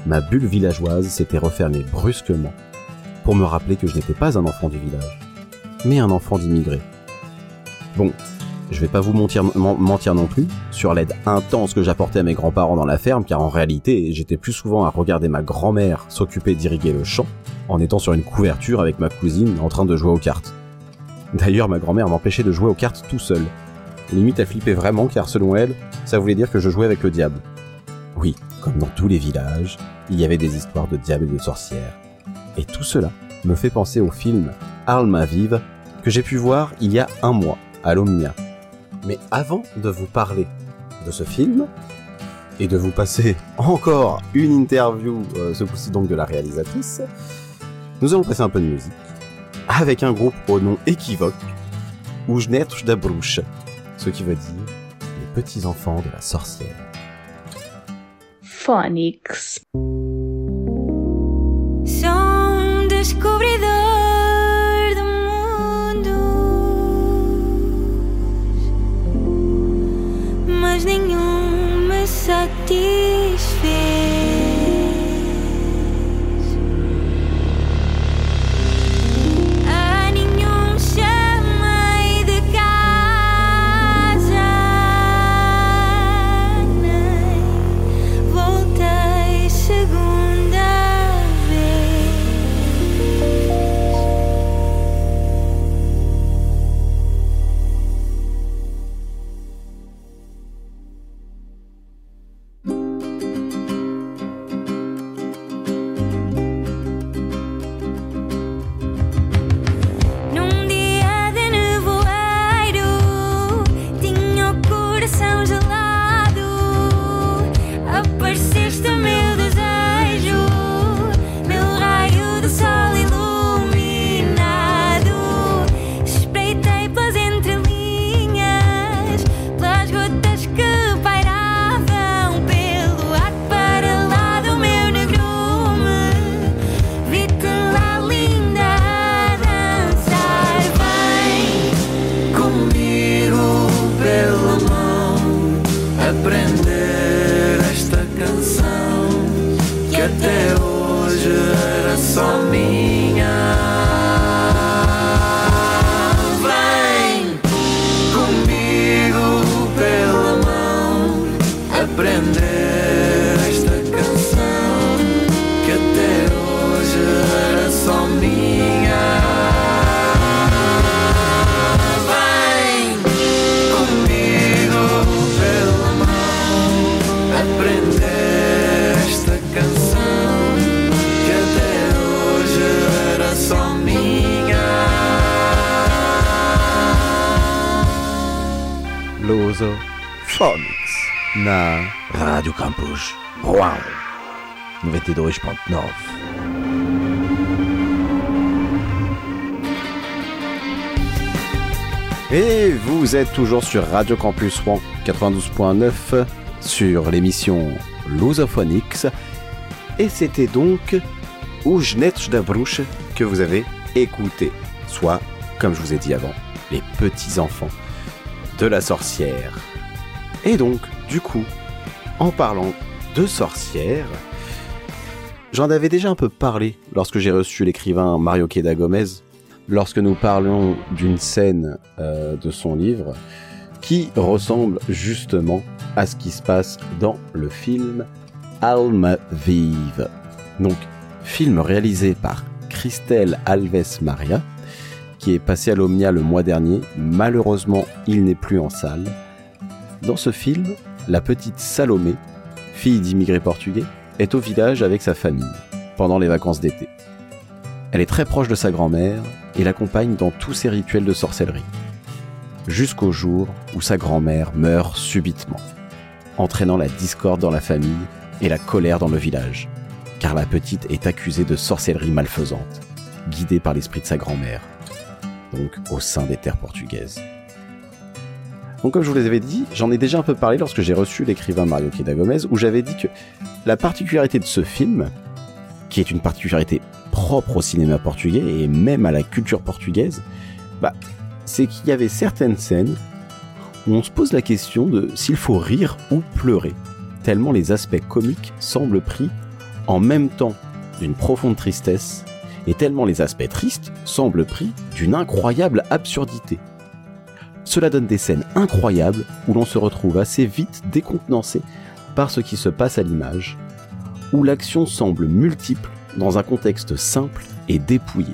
Ma bulle villageoise s'était refermée brusquement pour me rappeler que je n'étais pas un enfant du village, mais un enfant d'immigré. Bon, je vais pas vous mentir, men- mentir non plus sur l'aide intense que j'apportais à mes grands-parents dans la ferme, car en réalité, j'étais plus souvent à regarder ma grand-mère s'occuper d'irriguer le champ, en étant sur une couverture avec ma cousine en train de jouer aux cartes. D'ailleurs, ma grand-mère m'empêchait de jouer aux cartes tout seul. Limite, elle flippait vraiment, car selon elle, ça voulait dire que je jouais avec le diable. Dans tous les villages, il y avait des histoires de diables et de sorcières. Et tout cela me fait penser au film Alma Vive que j'ai pu voir il y a un mois à l'Omnia. Mais avant de vous parler de ce film et de vous passer [laughs] encore une interview, euh, ce coup-ci donc de la réalisatrice, nous allons passer un peu de musique avec un groupe au nom équivoque, Netos da ce qui veut dire les petits enfants de la sorcière. Phonics. 92.9. Et vous êtes toujours sur Radio Campus Rouen 92.9 sur l'émission Lusophonics. Et c'était donc Oujnetch Dabrouche que vous avez écouté. Soit, comme je vous ai dit avant, les petits-enfants de la sorcière. Et donc, du coup, en parlant de sorcière, j'en avais déjà un peu parlé lorsque j'ai reçu l'écrivain Mario Queda Gomez, lorsque nous parlions d'une scène euh, de son livre qui ressemble justement à ce qui se passe dans le film Alma Vive. Donc, film réalisé par Christelle Alves Maria, qui est passé à l'Omnia le mois dernier. Malheureusement, il n'est plus en salle. Dans ce film, la petite Salomé, fille d'immigrés portugais, est au village avec sa famille pendant les vacances d'été. Elle est très proche de sa grand-mère et l'accompagne dans tous ses rituels de sorcellerie. Jusqu'au jour où sa grand-mère meurt subitement, entraînant la discorde dans la famille et la colère dans le village, car la petite est accusée de sorcellerie malfaisante, guidée par l'esprit de sa grand-mère, donc au sein des terres portugaises. Donc comme je vous l'avais dit, j'en ai déjà un peu parlé lorsque j'ai reçu l'écrivain Mario Queda Gomez, où j'avais dit que la particularité de ce film, qui est une particularité propre au cinéma portugais et même à la culture portugaise, bah, c'est qu'il y avait certaines scènes où on se pose la question de s'il faut rire ou pleurer, tellement les aspects comiques semblent pris en même temps d'une profonde tristesse, et tellement les aspects tristes semblent pris d'une incroyable absurdité. Cela donne des scènes incroyables où l'on se retrouve assez vite décontenancé par ce qui se passe à l'image, où l'action semble multiple dans un contexte simple et dépouillé.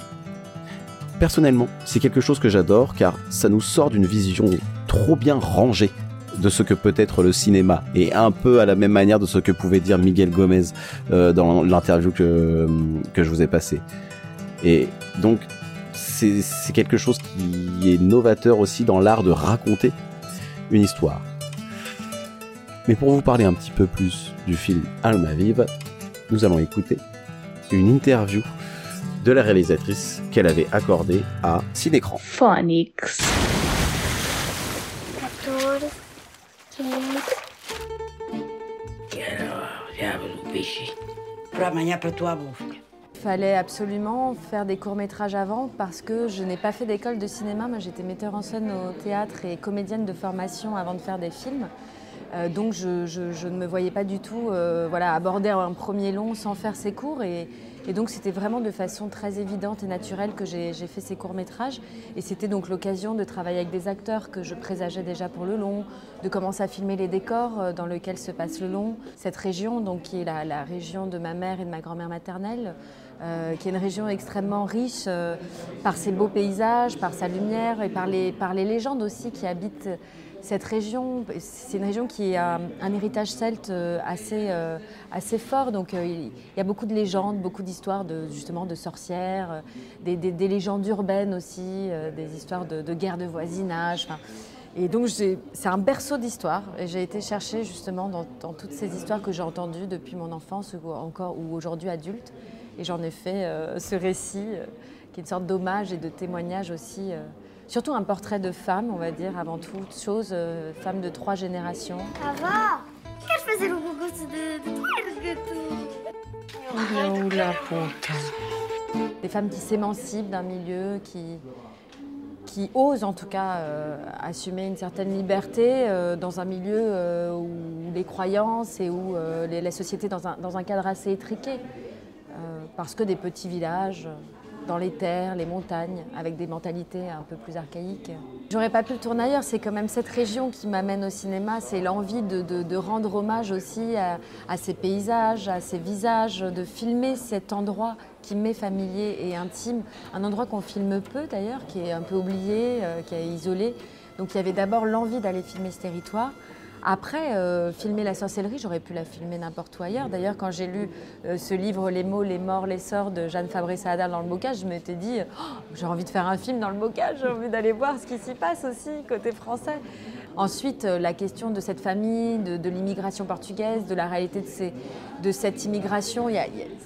Personnellement, c'est quelque chose que j'adore car ça nous sort d'une vision trop bien rangée de ce que peut être le cinéma et un peu à la même manière de ce que pouvait dire Miguel Gomez euh, dans l'interview que, que je vous ai passé. Et donc, c'est quelque chose qui est novateur aussi dans l'art de raconter une histoire. Mais pour vous parler un petit peu plus du film Alma Vive, nous allons écouter une interview de la réalisatrice qu'elle avait accordée à Cinécran. Phonics. 14, 15. Para amanhã para a tua avó. Fallait absolument faire des courts-métrages avant parce que je n'ai pas fait d'école de cinéma. Moi, j'étais metteur en scène au théâtre et comédienne de formation avant de faire des films. Euh, donc, je, ne me voyais pas du tout euh, voilà, aborder un premier long sans faire ces cours. Et, donc, c'était vraiment de façon très évidente et naturelle que j'ai fait ces courts-métrages. Et c'était donc l'occasion de travailler avec des acteurs que je présageais déjà pour le long, de commencer à filmer les décors euh, dans lesquels se passe le long. Cette région, donc, qui est la région de ma mère et de ma grand-mère maternelle, euh, qui est une région extrêmement riche euh, par ses beaux paysages, par sa lumière et par les, par les légendes aussi qui habitent cette région. C'est une région qui a un héritage celte euh, assez, assez fort, donc il y a beaucoup de légendes, beaucoup d'histoires de, justement de sorcières, des, des- des légendes urbaines aussi, des histoires de, de guerres de voisinage. et donc c'est un berceau d'histoire et j'ai été chercher justement dans, dans toutes ces histoires que j'ai entendues depuis mon enfance ou encore ou aujourd'hui adulte. Et j'en ai fait euh, ce récit euh, qui est une sorte d'hommage et de témoignage aussi. euh, surtout un portrait de femme, on va dire, avant toute chose, euh, femme de trois générations. Avó, queres fazer um concurso de, de twerk, tu? Des femmes qui s'émancipent d'un milieu, qui, qui osent en tout cas euh, assumer une certaine liberté euh, dans un milieu euh, où les croyances et où euh, les- la société est dans un, dans un cadre assez étriqué. Euh, parce que des petits villages euh, dans les terres, les montagnes, avec des mentalités un peu plus archaïques. J'aurais pas pu le tourner ailleurs, c'est quand même cette région qui m'amène au cinéma, c'est l'envie de, rendre hommage aussi à, à ces paysages, à ces visages, de filmer cet endroit qui m'est familier et intime, un endroit qu'on filme peu d'ailleurs, qui est un peu oublié, euh, qui est isolé. Donc il y avait d'abord l'envie d'aller filmer ce territoire. Après, euh, filmer la sorcellerie, j'aurais pu la filmer n'importe où ailleurs. D'ailleurs, quand j'ai lu euh, ce livre Les mots, les morts, les sorts de Jeanne Fabrice Hadal dans le bocage, je m'étais dit, Oh, j'ai envie de faire un film dans le bocage, j'ai envie d'aller voir ce qui s'y passe aussi côté français. Ensuite, euh, la question de cette famille, de, l'immigration portugaise, de la réalité de, cette immigration,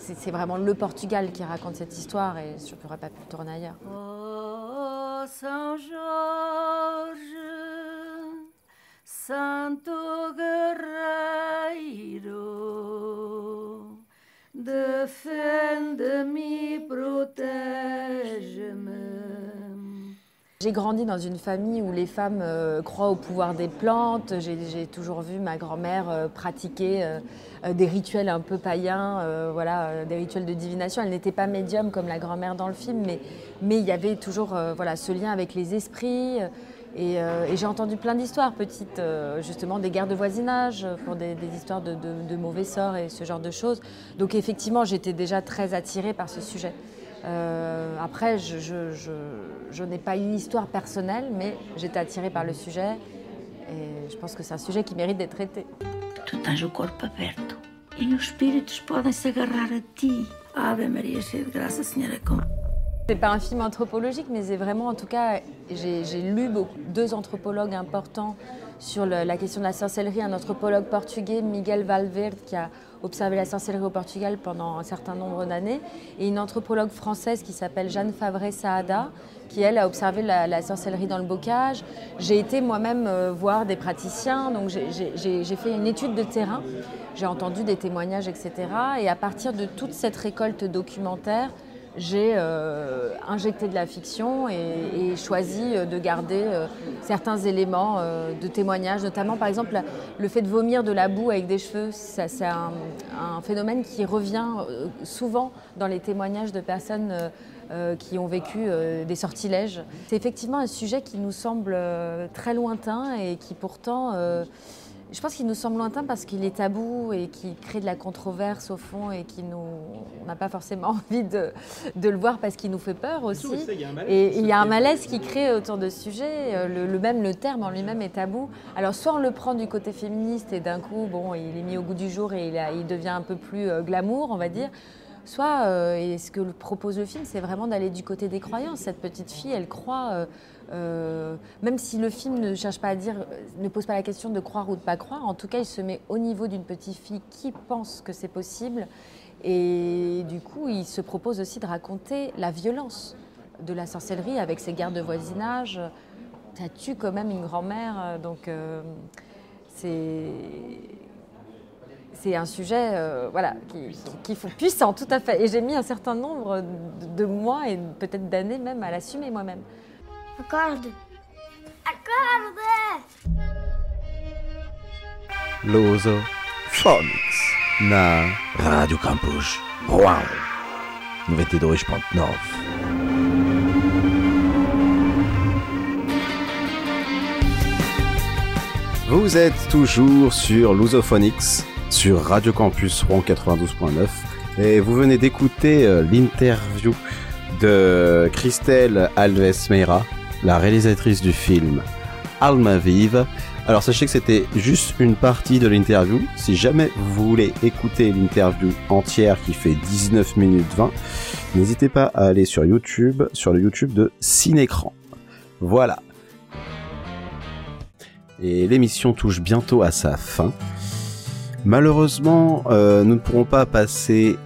c'est vraiment le Portugal qui raconte cette histoire et je n'aurais pas pu le tourner ailleurs. Oh, São Jorge, Santo Guerreiro, defende-me protege-me. J'ai grandi dans une famille où les femmes euh, croient au pouvoir des plantes. J'ai toujours vu ma grand-mère euh, pratiquer euh, des rituels un peu païens, voilà, des rituels de divination. Elle n'était pas médium comme la grand-mère dans le film, mais mais il y avait toujours voilà, ce lien avec les esprits. Euh, Et, et j'ai entendu plein d'histoires petites, euh, justement des guerres de voisinage, euh, pour des, histoires de, mauvais sorts et ce genre de choses. Donc effectivement, j'étais déjà très attirée par ce sujet. Après, je, n'ai pas une histoire personnelle, mais j'étais attirée par le sujet et je pense que c'est un sujet qui mérite d'être traité. Tu tens o corpo aberto e os espíritos podem se agarrar a ti. Ave Maria, de. C'est pas un film anthropologique, mais c'est vraiment, en tout cas, j'ai lu deux anthropologues importants sur la question de la sorcellerie. Un anthropologue portugais, Miguel Valverde, qui a observé la sorcellerie au Portugal pendant un certain nombre d'années, et une anthropologue française qui s'appelle Jeanne Favre Saada, qui elle a observé la, la sorcellerie dans le bocage. J'ai été moi-même euh, voir des praticiens, donc j'ai fait une étude de terrain, j'ai entendu des témoignages, etc. Et à partir de toute cette récolte documentaire, j'ai euh, injecté de la fiction et, choisi euh, de garder euh, certains éléments de témoignage, notamment par exemple le fait de vomir de la boue avec des cheveux. C'est un, phénomène qui revient souvent dans les témoignages de personnes qui ont vécu des sortilèges. C'est effectivement un sujet qui nous semble très lointain et qui pourtant... je pense qu'il nous semble lointain parce qu'il est tabou et qui crée de la controverse au fond et qui nous, on n'a pas forcément [laughs] envie de, de le voir parce qu'il nous fait peur aussi. Ça, il y a un malaise Et il y a un malaise qui crée autour de ce sujet. Euh, Le, le même le terme en lui-même est tabou. Alors soit on le prend du côté féministe et d'un coup, bon, il est mis au goût du jour et il, a- il devient un peu plus euh, glamour, on va dire. Soit, euh, et ce que propose le film, c'est vraiment d'aller du côté des croyances. Cette petite fille, elle croit, euh, euh, même si le film ne cherche pas à dire, ne pose pas la question de croire ou de pas croire, en tout cas, il se met au niveau d'une petite fille qui pense que c'est possible. Et du coup, il se propose aussi de raconter la violence de la sorcellerie avec ses guerres de voisinage. Ça tue quand même une grand-mère, donc c'est c'est un sujet euh, voilà, qui, qui, qui faut puissant, tout à fait. Et j'ai mis un certain nombre de, de mois et peut-être d'années même à l'assumer moi-même. Acorde. Acorde! Luso Phonics na Radio Campus. Rouen 92.9. Vous êtes toujours sur Lusophonics, sur Radio Campus Rouen 92.9, et vous venez d'écouter euh, l'interview de Christelle Alves Meira, la réalisatrice du film Alma Vive. Alors sachez que c'était juste une partie de l'interview. Si jamais vous voulez écouter l'interview entière qui fait 19 minutes 20, n'hésitez pas à aller sur YouTube, sur le YouTube de Cinécran. Voilà. Et l'émission touche bientôt à sa fin. Malheureusement, euh, nous ne pourrons pas passer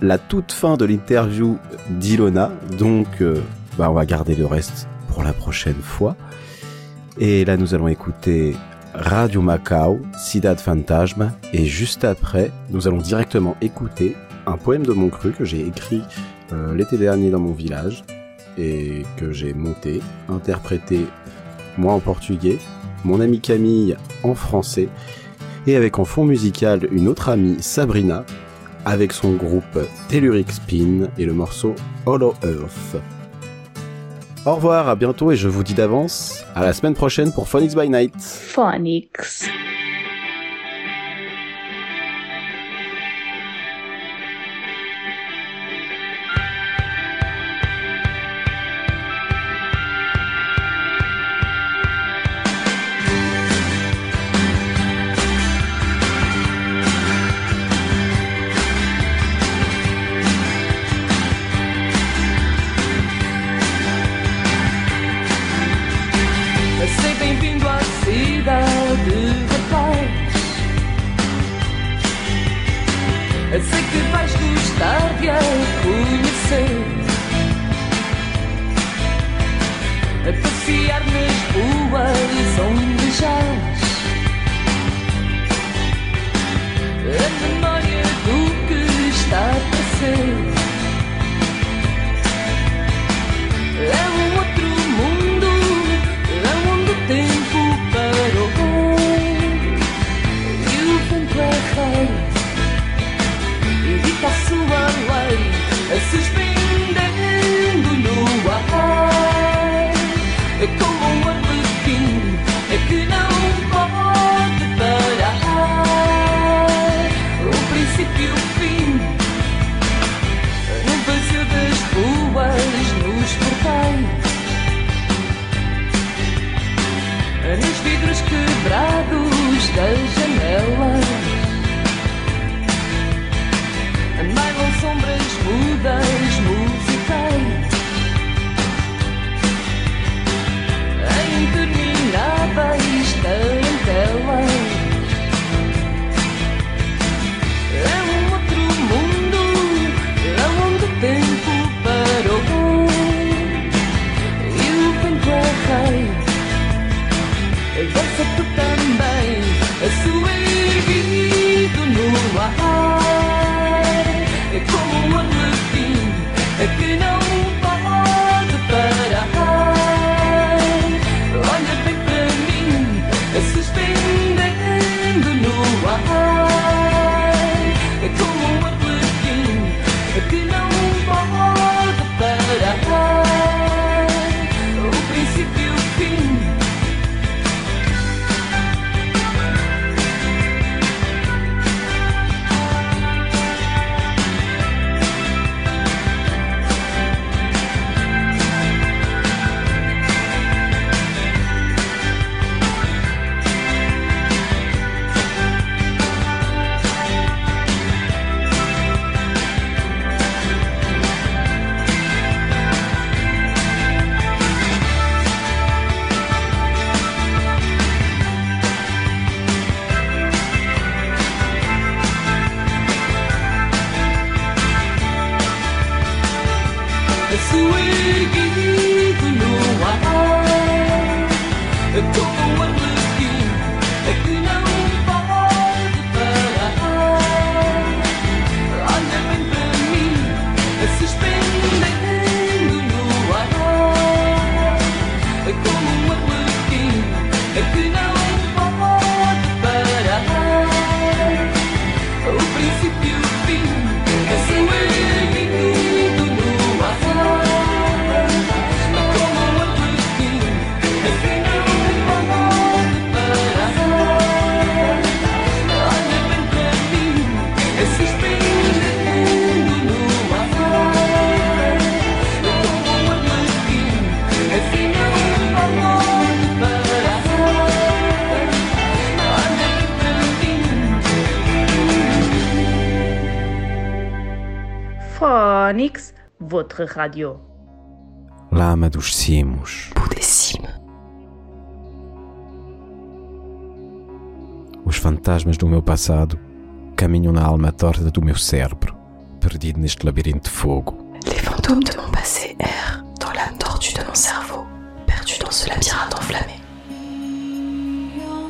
la toute fin de l'interview d'Ilona, donc euh, bah, on va garder le reste pour la prochaine fois. Et là, nous allons écouter Radio Macao, Cidade Fantasma, et juste après, nous allons directement écouter un poème de mon cru que j'ai écrit euh, l'été dernier dans mon village et que j'ai monté, interprété moi en portugais, mon amie Camille en français, et avec en fond musical une autre amie Sabrina, avec son groupe Telluric Spin et le morceau Hollow Earth. Au revoir, à bientôt et je vous dis d'avance à la semaine prochaine pour Phonics by Night. Phonics. Votre radio. Lama dos cimos. Pudecime. Os fantasmas do meu passado caminham na alma torta do meu cérebro, perdido neste labirinto de fogo. Les fantômes de mon passé errent dans l'âme tordue de mon cerveau, perdu dans ce labyrinthe enflammé.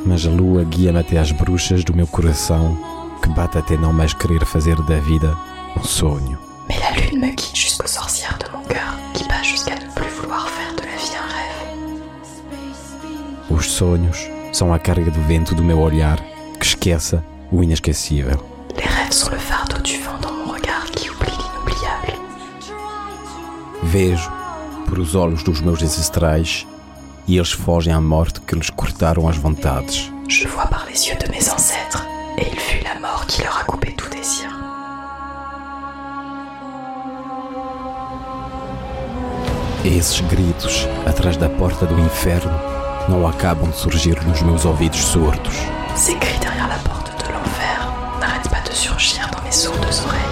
Mas a lua guia-me até às bruxas do meu coração, que bate até não mais querer fazer da vida um sonho. La lune me guide jusqu'aux sorcières de mon cœur, qui bat jusqu'à ne plus vouloir faire de la vie un rêve. Os sonhos são a carga de vento do meu olhar que esqueça o inesquecível. Les rêves sont le fardeau du vent dans mon regard qui oublie l'inoubliable. Vejo por os olhos dos meus ancestrais e eles fogem à morte que lhes cortaram as vontades. Je vois par les yeux de mes ancêtres, et ils fuient la mort qui leur a coupé tout désir. Esses gritos atrás da porta do inferno não acabam de surgir nos meus ouvidos surdos. Ces cris derrière la porte de l'enfer n'arrêtent pas de surgir dans mes sourdes oreilles.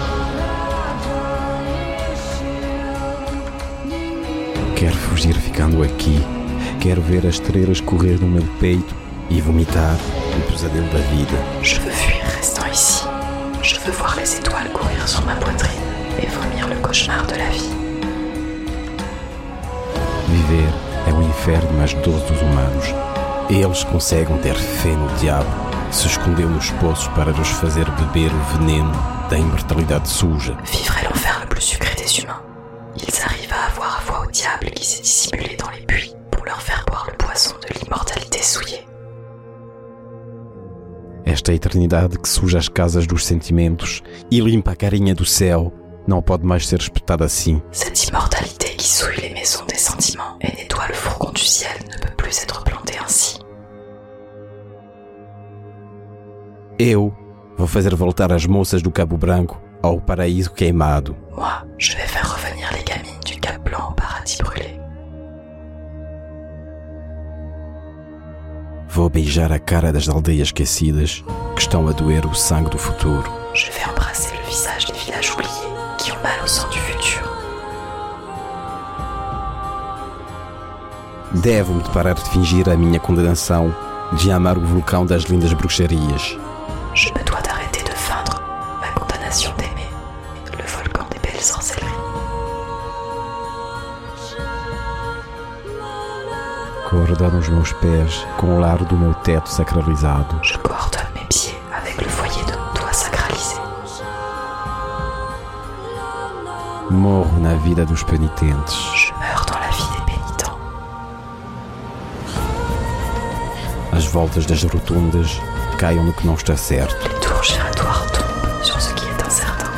Quero fugir ficando aqui. Quero ver as estrelas correr no meu peito e vomitar o pesadelo da vida. Je veux fuir restant ici. Je veux voir les étoiles courir sur ma poitrine et vomir le cauchemar de la vie. Viver é o inferno mais doce dos humanos. Eles conseguem ter fé no diabo, se escondeu nos poços para nos fazer beber o veneno da imortalidade suja. Vivre est l'enfer le plus sucré des humains. Ils arrivent à avoir à voix au diable qui s'est dissimulé dans les puits pour leur faire boire le poisson de l'immortalité souillée. Esta eternidade que suja as casas dos sentimentos e limpa a carinha do céu não pode mais ser espetada assim. Cette immortalité qui souille les maisons des sentiments et nettoie le fourgon du ciel ne peut plus être plantée ainsi. Eu vou fazer voltar as moças do Cabo Branco ao paraíso queimado. Moi, je vais faire revenir les gamines du Cap Blanc au paradis brûlé. Vou beijar a cara das aldeias esquecidas que estão a doer o sangue do futuro. Je vais embrasser le visage Devo-me de parar de fingir a minha condenação de amar o vulcão das lindas bruxarias. Je me dois d'arrêter de feindre ma condamnation d'aimer le volcan des belles sorcelleries. Coordeno os meus pés com o lar do meu teto sacralizado. Je coordonne mes pieds avec le foyer de mon toit sacralisé. Morro na vida dos penitentes. As voltas das rotundas caiam no que não está certo. Les tours giratoires tombent sur ce qui est incertain.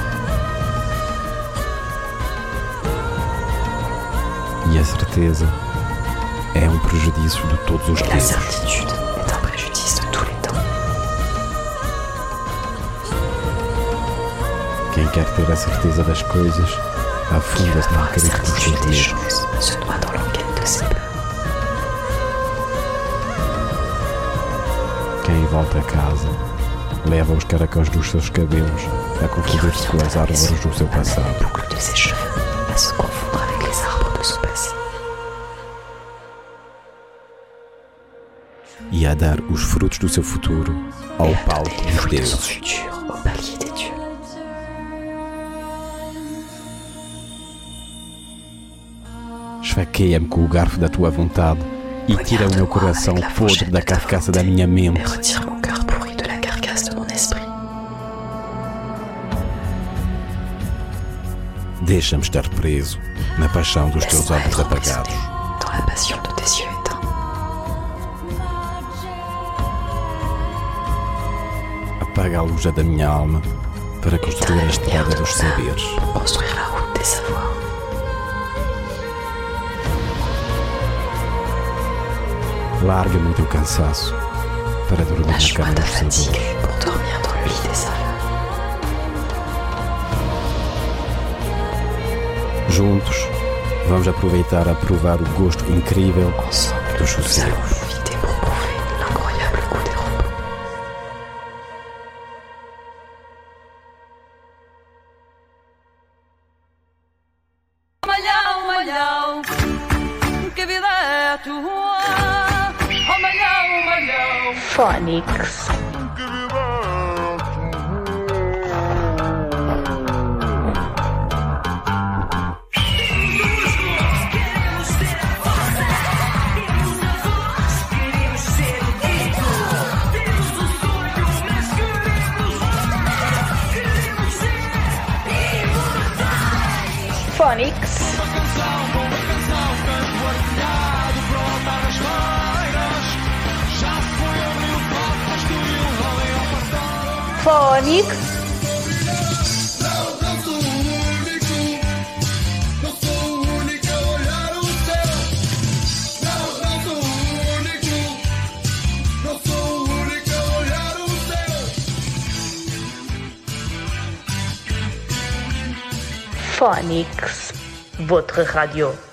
E a certeza é um prejuízo de todos os Et la tempos. certitude est un préjudice de tous les temps. Quem quer ter a certeza das coisas afunda-se no La acredito dos certitude seus des medos. Volta a casa leva os caracóis dos seus cabelos a confundir-se com as árvores do seu passado. E a dar os frutos do seu futuro ao palco dos deuses. Esfaqueia-me com o garfo da tua vontade e tira o meu coração podre da carcaça da minha Et mente. retire mon cœur pourri de la carcasse de mon esprit. Deixa-me estar preso na paixão dos teus Laisse-moi olhos être apagados. emprisonné dans la passion de tes yeux éteints. Apaga a luz da minha alma para construir a estrada dos saberes. Pour construire la route des savoirs. Larga-me o teu cansaço para dormir na Lâche-moi cama fatigue sabores. pour dormir dans le lit des saveurs. Juntos, vamos aproveitar a provar o gosto incrível dos nous Votre radio.